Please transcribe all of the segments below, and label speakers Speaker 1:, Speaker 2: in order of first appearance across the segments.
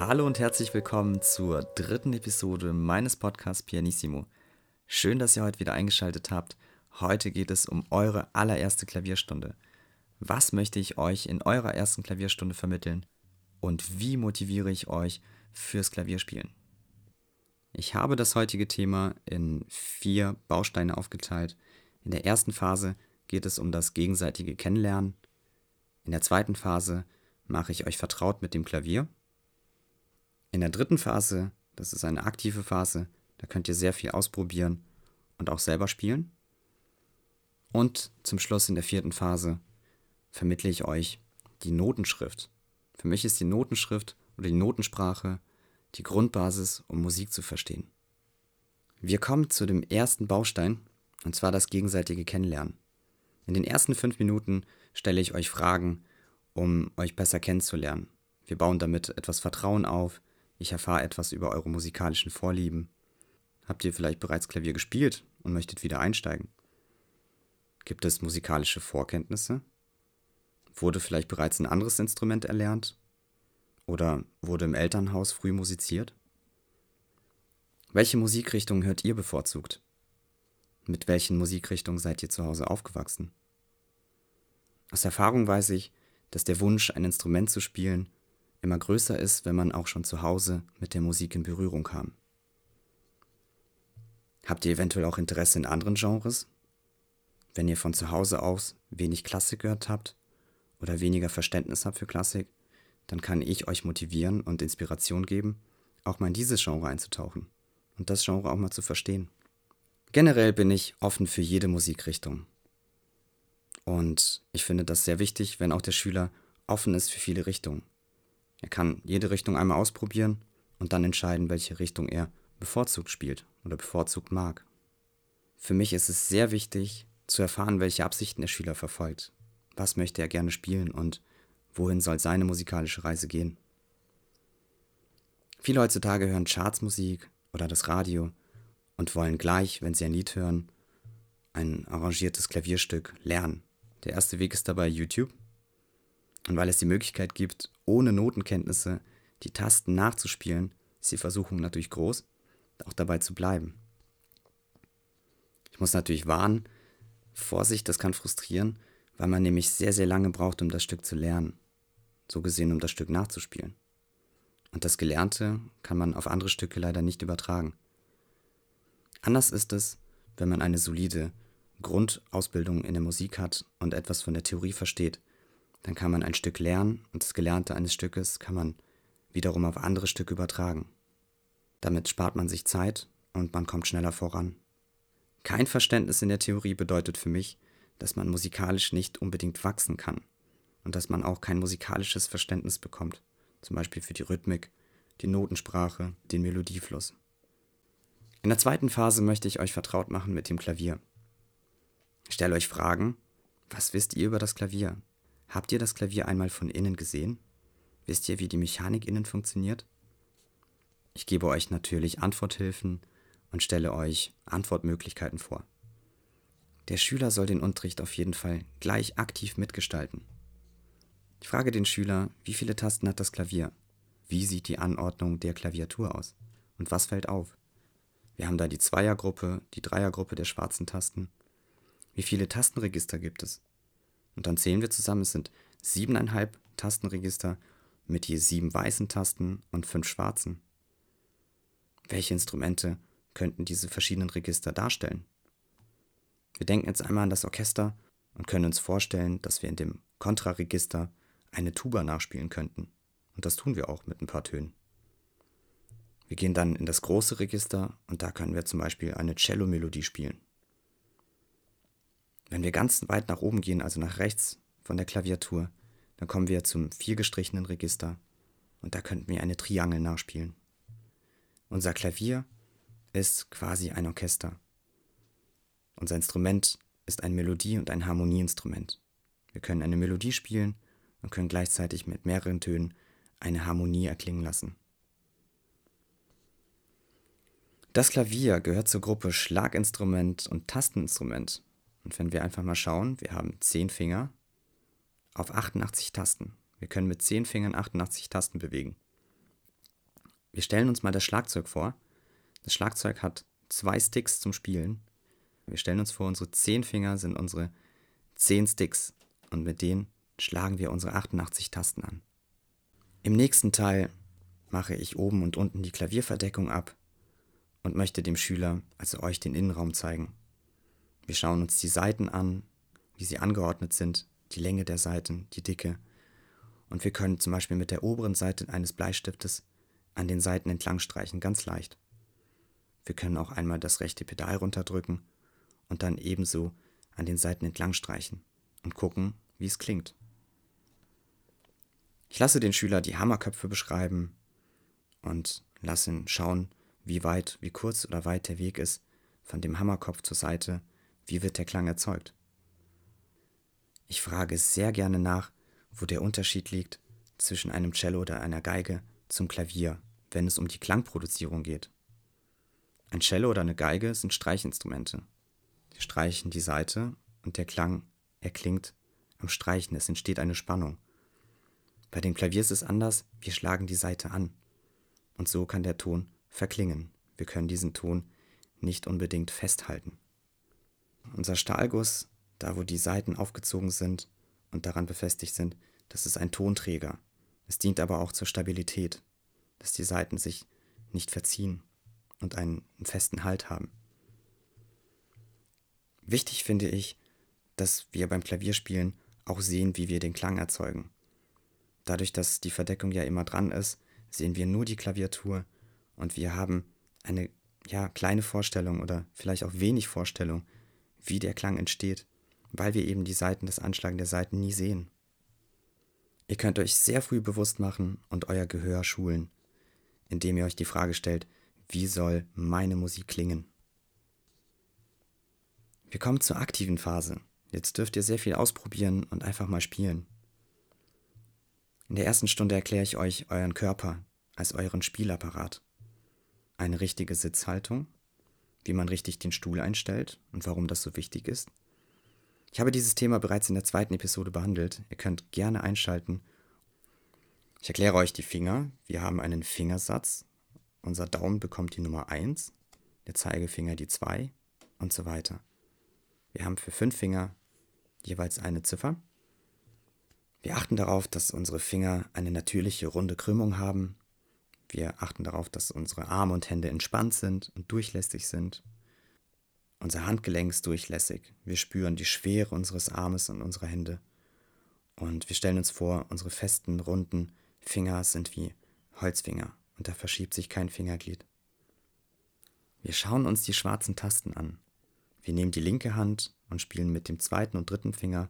Speaker 1: Hallo und herzlich willkommen zur dritten Episode meines Podcasts Pianissimo. Schön, dass ihr heute wieder eingeschaltet habt. Heute geht es um eure allererste Klavierstunde. Was möchte ich euch in eurer ersten Klavierstunde vermitteln? Und wie motiviere ich euch fürs Klavierspielen? Ich habe das heutige Thema in vier Bausteine aufgeteilt. In der ersten Phase geht es um das gegenseitige Kennenlernen. In der zweiten Phase mache ich euch vertraut mit dem Klavier. In der dritten Phase, das ist eine aktive Phase, da könnt ihr sehr viel ausprobieren und auch selber spielen. Und zum Schluss in der vierten Phase vermittle ich euch die Notenschrift. Für mich ist die Notenschrift oder die Notensprache die Grundbasis, um Musik zu verstehen. Wir kommen zu dem ersten Baustein, und zwar das gegenseitige Kennenlernen. In den ersten fünf Minuten stelle ich euch Fragen, um euch besser kennenzulernen. Wir bauen damit etwas Vertrauen auf, ich erfahre etwas über eure musikalischen Vorlieben. Habt ihr vielleicht bereits Klavier gespielt und möchtet wieder einsteigen? Gibt es musikalische Vorkenntnisse? Wurde vielleicht bereits ein anderes Instrument erlernt? Oder wurde im Elternhaus früh musiziert? Welche Musikrichtung hört ihr bevorzugt? Mit welchen Musikrichtungen seid ihr zu Hause aufgewachsen? Aus Erfahrung weiß ich, dass der Wunsch, ein Instrument zu spielen, immer größer ist, wenn man auch schon zu Hause mit der Musik in Berührung kam. Habt ihr eventuell auch Interesse in anderen Genres? Wenn ihr von zu Hause aus wenig Klassik gehört habt oder weniger Verständnis habt für Klassik, dann kann ich euch motivieren und Inspiration geben, auch mal in dieses Genre einzutauchen und das Genre auch mal zu verstehen. Generell bin ich offen für jede Musikrichtung. Und ich finde das sehr wichtig, wenn auch der Schüler offen ist für viele Richtungen. Er kann jede Richtung einmal ausprobieren und dann entscheiden, welche Richtung er bevorzugt spielt oder bevorzugt mag. Für mich ist es sehr wichtig zu erfahren, welche Absichten der Schüler verfolgt. Was möchte er gerne spielen und wohin soll seine musikalische Reise gehen? Viele heutzutage hören Chartsmusik oder das Radio und wollen gleich, wenn sie ein Lied hören, ein arrangiertes Klavierstück lernen. Der erste Weg ist dabei YouTube. Und weil es die Möglichkeit gibt, ohne Notenkenntnisse die Tasten nachzuspielen, ist die Versuchung natürlich groß, auch dabei zu bleiben. Ich muss natürlich warnen, Vorsicht, das kann frustrieren, weil man nämlich sehr, sehr lange braucht, um das Stück zu lernen. So gesehen, um das Stück nachzuspielen. Und das Gelernte kann man auf andere Stücke leider nicht übertragen. Anders ist es, wenn man eine solide Grundausbildung in der Musik hat und etwas von der Theorie versteht, dann kann man ein Stück lernen und das Gelernte eines Stückes kann man wiederum auf andere Stücke übertragen. Damit spart man sich Zeit und man kommt schneller voran. Kein Verständnis in der Theorie bedeutet für mich, dass man musikalisch nicht unbedingt wachsen kann und dass man auch kein musikalisches Verständnis bekommt, zum Beispiel für die Rhythmik, die Notensprache, den Melodiefluss. In der zweiten Phase möchte ich euch vertraut machen mit dem Klavier. Ich stelle euch Fragen. Was wisst ihr über das Klavier? Habt ihr das Klavier einmal von innen gesehen? Wisst ihr, wie die Mechanik innen funktioniert? Ich gebe euch natürlich Antworthilfen und stelle euch Antwortmöglichkeiten vor. Der Schüler soll den Unterricht auf jeden Fall gleich aktiv mitgestalten. Ich frage den Schüler, wie viele Tasten hat das Klavier? Wie sieht die Anordnung der Klaviatur aus? Und was fällt auf? Wir haben da die Zweiergruppe, die Dreiergruppe der schwarzen Tasten. Wie viele Tastenregister gibt es? Und dann zählen wir zusammen, es sind siebeneinhalb Tastenregister mit je sieben weißen Tasten und fünf schwarzen. Welche Instrumente könnten diese verschiedenen Register darstellen? Wir denken jetzt einmal an das Orchester und können uns vorstellen, dass wir in dem Kontraregister eine Tuba nachspielen könnten. Und das tun wir auch mit ein paar Tönen. Wir gehen dann in das große Register und da können wir zum Beispiel eine Cello-Melodie spielen. Wenn wir ganz weit nach oben gehen, also nach rechts von der Klaviatur, dann kommen wir zum viergestrichenen Register und da könnten wir eine Triangel nachspielen. Unser Klavier ist quasi ein Orchester. Unser Instrument ist ein Melodie- und ein Harmonieinstrument. Wir können eine Melodie spielen und können gleichzeitig mit mehreren Tönen eine Harmonie erklingen lassen. Das Klavier gehört zur Gruppe Schlaginstrument und Tasteninstrument. Und wenn wir einfach mal schauen, wir haben 10 Finger auf 88 Tasten. Wir können mit 10 Fingern 88 Tasten bewegen. Wir stellen uns mal das Schlagzeug vor. Das Schlagzeug hat zwei Sticks zum Spielen. Wir stellen uns vor, unsere zehn Finger sind unsere zehn Sticks und mit denen schlagen wir unsere 88 Tasten an. Im nächsten Teil mache ich oben und unten die Klavierverdeckung ab und möchte dem Schüler, also euch, den Innenraum zeigen. Wir schauen uns die Seiten an, wie sie angeordnet sind, die Länge der Seiten, die Dicke. Und wir können zum Beispiel mit der oberen Seite eines Bleistiftes an den Seiten entlang streichen, ganz leicht. Wir können auch einmal das rechte Pedal runterdrücken und dann ebenso an den Seiten entlang streichen und gucken, wie es klingt. Ich lasse den Schüler die Hammerköpfe beschreiben und lasse ihn schauen, wie weit, wie kurz oder weit der Weg ist von dem Hammerkopf zur Seite, wie wird der Klang erzeugt. Ich frage sehr gerne nach, wo der Unterschied liegt zwischen einem Cello oder einer Geige zum Klavier, wenn es um die Klangproduzierung geht. Ein Cello oder eine Geige sind Streichinstrumente. Die streichen die Saite und der Klang erklingt am Streichen, es entsteht eine Spannung. Bei dem Klavier ist es anders, wir schlagen die Saite an. Und so kann der Ton verklingen. Wir können diesen Ton nicht unbedingt festhalten. Unser Stahlguss, da wo die Saiten aufgezogen sind und daran befestigt sind, das ist ein Tonträger. Es dient aber auch zur Stabilität, dass die Saiten sich nicht verziehen und einen festen Halt haben. Wichtig finde ich, dass wir beim Klavierspielen auch sehen, wie wir den Klang erzeugen. Dadurch, dass die Verdeckung ja immer dran ist, sehen wir nur die Klaviatur und wir haben eine ja, kleine Vorstellung oder vielleicht auch wenig Vorstellung, wie der Klang entsteht, weil wir eben die Seiten, das Anschlagen der Seiten nie sehen. Ihr könnt euch sehr früh bewusst machen und euer Gehör schulen, indem ihr euch die Frage stellt, wie soll meine Musik klingen? Wir kommen zur aktiven Phase. Jetzt dürft ihr sehr viel ausprobieren und einfach mal spielen. In der ersten Stunde erkläre ich euch euren Körper als euren Spielapparat. Eine richtige Sitzhaltung, wie man richtig den Stuhl einstellt und warum das so wichtig ist. Ich habe dieses Thema bereits in der zweiten Episode behandelt. Ihr könnt gerne einschalten. Ich erkläre euch die Finger. Wir haben einen Fingersatz. Unser Daumen bekommt die Nummer 1, der Zeigefinger die 2 und so weiter. Wir haben für fünf Finger jeweils eine Ziffer. Wir achten darauf, dass unsere Finger eine natürliche runde Krümmung haben. Wir achten darauf, dass unsere Arme und Hände entspannt sind und durchlässig sind. Unser Handgelenk ist durchlässig. Wir spüren die Schwere unseres Armes und unserer Hände. Und wir stellen uns vor, unsere festen, runden Finger sind wie Holzfinger und da verschiebt sich kein Fingerglied. Wir schauen uns die schwarzen Tasten an. Wir nehmen die linke Hand und spielen mit dem zweiten und dritten Finger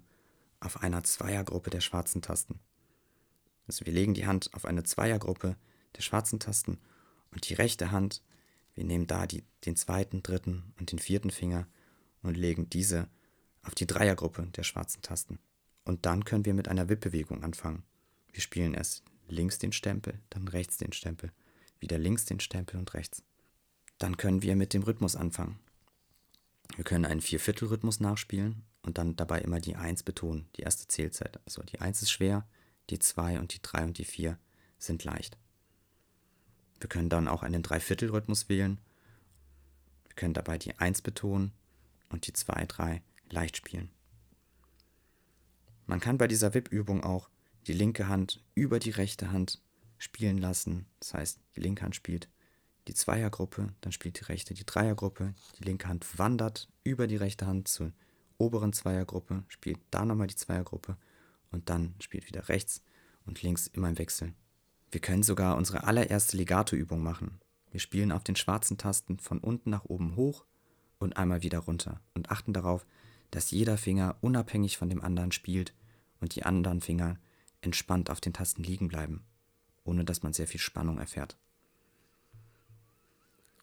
Speaker 1: auf einer Zweiergruppe der schwarzen Tasten. Also wir legen die Hand auf eine Zweiergruppe der schwarzen Tasten und die rechte Hand, wir nehmen da die, den zweiten, dritten und den vierten Finger und legen diese auf die Dreiergruppe der schwarzen Tasten. Und dann können wir mit einer Wippbewegung anfangen. Wir spielen erst links den Stempel, dann rechts den Stempel, wieder links den Stempel und rechts. Dann können wir mit dem Rhythmus anfangen. Wir können einen Vierviertelrhythmus nachspielen und dann dabei immer die 1 betonen, die erste Zählzeit. Also die 1 ist schwer, die 2 und die 3 und die 4 sind leicht. Wir können dann auch einen Dreiviertelrhythmus wählen. Wir können dabei die 1 betonen und die 2, 3 leicht spielen. Man kann bei dieser WIP-Übung auch die linke Hand über die rechte Hand spielen lassen. Das heißt, die linke Hand spielt die Zweiergruppe, dann spielt die rechte die Dreiergruppe, die linke Hand wandert über die rechte Hand zur oberen Zweiergruppe, spielt da nochmal die Zweiergruppe und dann spielt wieder rechts und links immer im Wechsel. Wir können sogar unsere allererste Legato-Übung machen. Wir spielen auf den schwarzen Tasten von unten nach oben hoch und einmal wieder runter und achten darauf, dass jeder Finger unabhängig von dem anderen spielt und die anderen Finger entspannt auf den Tasten liegen bleiben, ohne dass man sehr viel Spannung erfährt.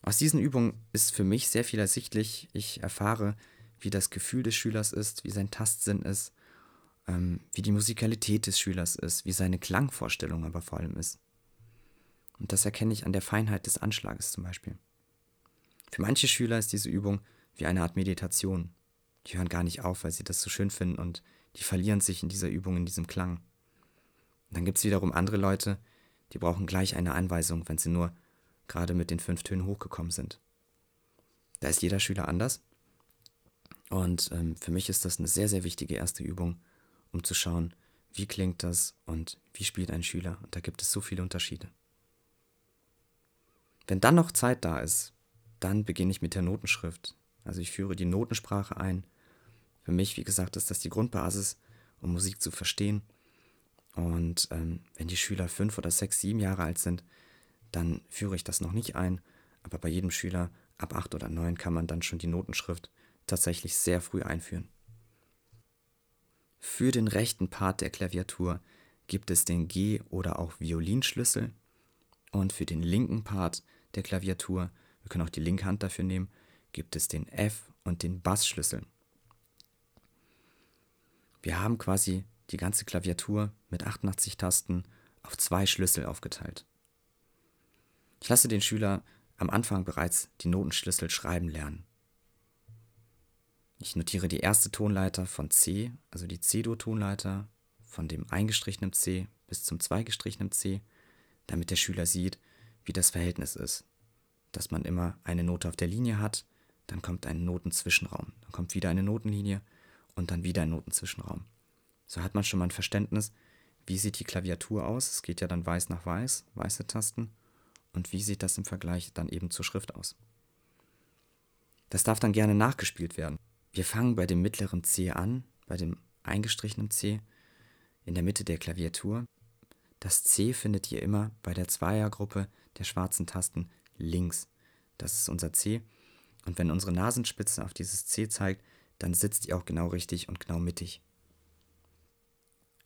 Speaker 1: Aus diesen Übungen ist für mich sehr viel ersichtlich. Ich erfahre, wie das Gefühl des Schülers ist, wie sein Tastsinn ist, ähm, wie die Musikalität des Schülers ist, wie seine Klangvorstellung aber vor allem ist. Und das erkenne ich an der Feinheit des Anschlages zum Beispiel. Für manche Schüler ist diese Übung wie eine Art Meditation. Die hören gar nicht auf, weil sie das so schön finden und die verlieren sich in dieser Übung, in diesem Klang. Und dann gibt es wiederum andere Leute, die brauchen gleich eine Anweisung, wenn sie nur gerade mit den fünf Tönen hochgekommen sind. Da ist jeder Schüler anders. Und ähm, für mich ist das eine sehr, sehr wichtige erste Übung, um zu schauen, wie klingt das und wie spielt ein Schüler. Und da gibt es so viele Unterschiede. Wenn dann noch Zeit da ist, dann beginne ich mit der Notenschrift. Also ich führe die Notensprache ein. Für mich, wie gesagt, ist das die Grundbasis, um Musik zu verstehen. Und ähm, wenn die Schüler fünf oder sechs, sieben Jahre alt sind, dann führe ich das noch nicht ein. Aber bei jedem Schüler ab acht oder neun kann man dann schon die Notenschrift tatsächlich sehr früh einführen. Für den rechten Part der Klaviatur gibt es den G- oder auch Violinschlüssel. Und für den linken Part der Klaviatur, wir können auch die linke Hand dafür nehmen, gibt es den F- und den Bassschlüssel. Wir haben quasi die ganze Klaviatur mit 88 Tasten auf zwei Schlüssel aufgeteilt. Ich lasse den Schüler am Anfang bereits die Notenschlüssel schreiben lernen. Ich notiere die erste Tonleiter von C, also die C-Dur-Tonleiter, von dem eingestrichenen C bis zum zweigestrichenen C, damit der Schüler sieht, wie das Verhältnis ist. Dass man immer eine Note auf der Linie hat, dann kommt ein Notenzwischenraum, dann kommt wieder eine Notenlinie und dann wieder ein Notenzwischenraum. So hat man schon mal ein Verständnis, wie sieht die Klaviatur aus. Es geht ja dann weiß nach weiß, weiße Tasten. Und wie sieht das im Vergleich dann eben zur Schrift aus. Das darf dann gerne nachgespielt werden. Wir fangen bei dem mittleren C an, bei dem eingestrichenen C, in der Mitte der Klaviatur. Das C findet ihr immer bei der Zweiergruppe der schwarzen Tasten links. Das ist unser C. Und wenn unsere Nasenspitze auf dieses C zeigt, dann sitzt ihr auch genau richtig und genau mittig.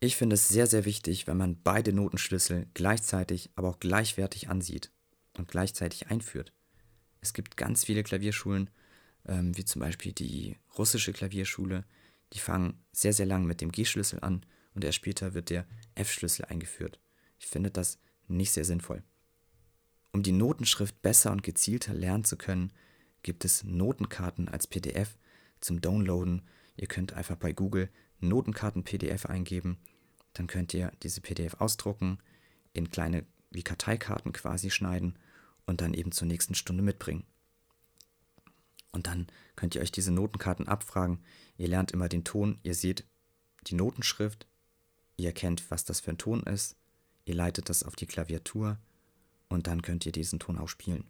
Speaker 1: Ich finde es sehr, sehr wichtig, wenn man beide Notenschlüssel gleichzeitig, aber auch gleichwertig ansieht und gleichzeitig einführt. Es gibt ganz viele Klavierschulen, ähm, wie zum Beispiel die russische Klavierschule, die fangen sehr, sehr lang mit dem G-Schlüssel an und erst später wird der F-Schlüssel eingeführt. Ich finde das nicht sehr sinnvoll. Um die Notenschrift besser und gezielter lernen zu können, gibt es Notenkarten als PDF zum Downloaden. Ihr könnt einfach bei Google Notenkarten PDF eingeben dann könnt ihr diese PDF ausdrucken, in kleine wie Karteikarten quasi schneiden und dann eben zur nächsten Stunde mitbringen. Und dann könnt ihr euch diese Notenkarten abfragen. Ihr lernt immer den Ton, ihr seht die Notenschrift, ihr erkennt, was das für ein Ton ist, ihr leitet das auf die Klaviatur und dann könnt ihr diesen Ton auch spielen.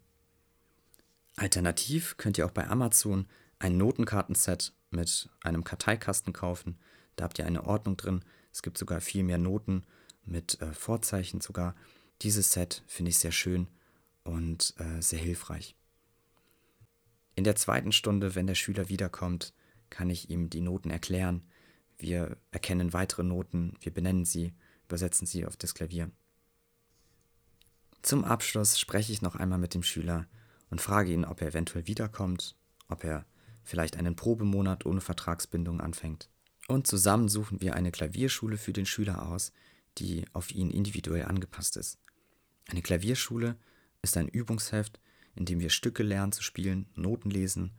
Speaker 1: Alternativ könnt ihr auch bei Amazon ein Notenkartenset mit einem Karteikasten kaufen. Da habt ihr eine Ordnung drin, es gibt sogar viel mehr Noten mit äh, Vorzeichen sogar. Dieses Set finde ich sehr schön und äh, sehr hilfreich. In der zweiten Stunde, wenn der Schüler wiederkommt, kann ich ihm die Noten erklären. Wir erkennen weitere Noten, wir benennen sie, übersetzen sie auf das Klavier. Zum Abschluss spreche ich noch einmal mit dem Schüler und frage ihn, ob er eventuell wiederkommt, ob er vielleicht einen Probemonat ohne Vertragsbindung anfängt. Und zusammen suchen wir eine Klavierschule für den Schüler aus, die auf ihn individuell angepasst ist. Eine Klavierschule ist ein Übungsheft, in dem wir Stücke lernen zu spielen, Noten lesen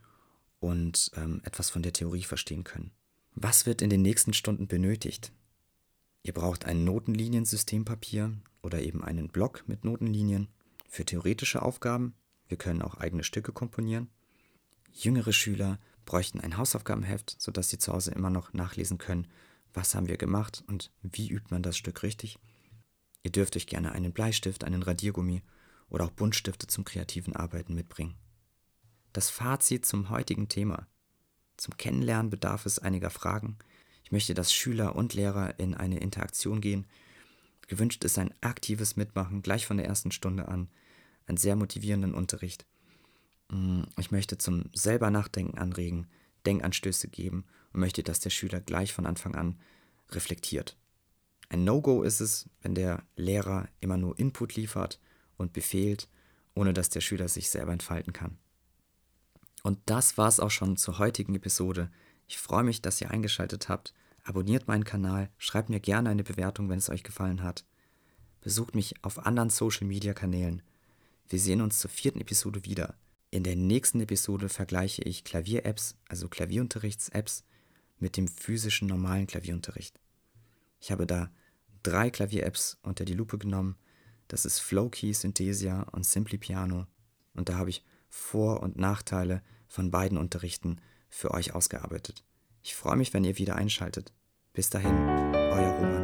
Speaker 1: und ähm, etwas von der Theorie verstehen können. Was wird in den nächsten Stunden benötigt? Ihr braucht ein Notenliniensystem-Papier oder eben einen Block mit Notenlinien für theoretische Aufgaben. Wir können auch eigene Stücke komponieren. Jüngere Schüler bräuchten ein Hausaufgabenheft, sodass sie zu Hause immer noch nachlesen können, was haben wir gemacht und wie übt man das Stück richtig. Ihr dürft euch gerne einen Bleistift, einen Radiergummi oder auch Buntstifte zum kreativen Arbeiten mitbringen. Das Fazit zum heutigen Thema. Zum Kennenlernen bedarf es einiger Fragen. Ich möchte, dass Schüler und Lehrer in eine Interaktion gehen. Gewünscht ist ein aktives Mitmachen gleich von der ersten Stunde an, einen sehr motivierenden Unterricht. Mm, ich möchte zum selber Nachdenken anregen, Denkanstöße geben und möchte, dass der Schüler gleich von Anfang an reflektiert. Ein No-Go ist es, wenn der Lehrer immer nur Input liefert und befehlt, ohne dass der Schüler sich selber entfalten kann. Und das war es auch schon zur heutigen Episode. Ich freue mich, dass ihr eingeschaltet habt. Abonniert meinen Kanal, schreibt mir gerne eine Bewertung, wenn es euch gefallen hat. Besucht mich auf anderen Social-Media-Kanälen. Wir sehen uns zur vierten Episode wieder. In der nächsten Episode vergleiche ich Klavier-Apps, also Klavierunterrichts-Apps, mit dem physischen normalen Klavierunterricht. Ich habe da drei Klavier-Apps unter die Lupe genommen. Das ist Flowkey, Synthesia und Simply Piano. Und da habe ich Vor- und Nachteile von beiden Unterrichten für euch ausgearbeitet. Ich freue mich, wenn ihr wieder einschaltet. Bis dahin, euer Roman.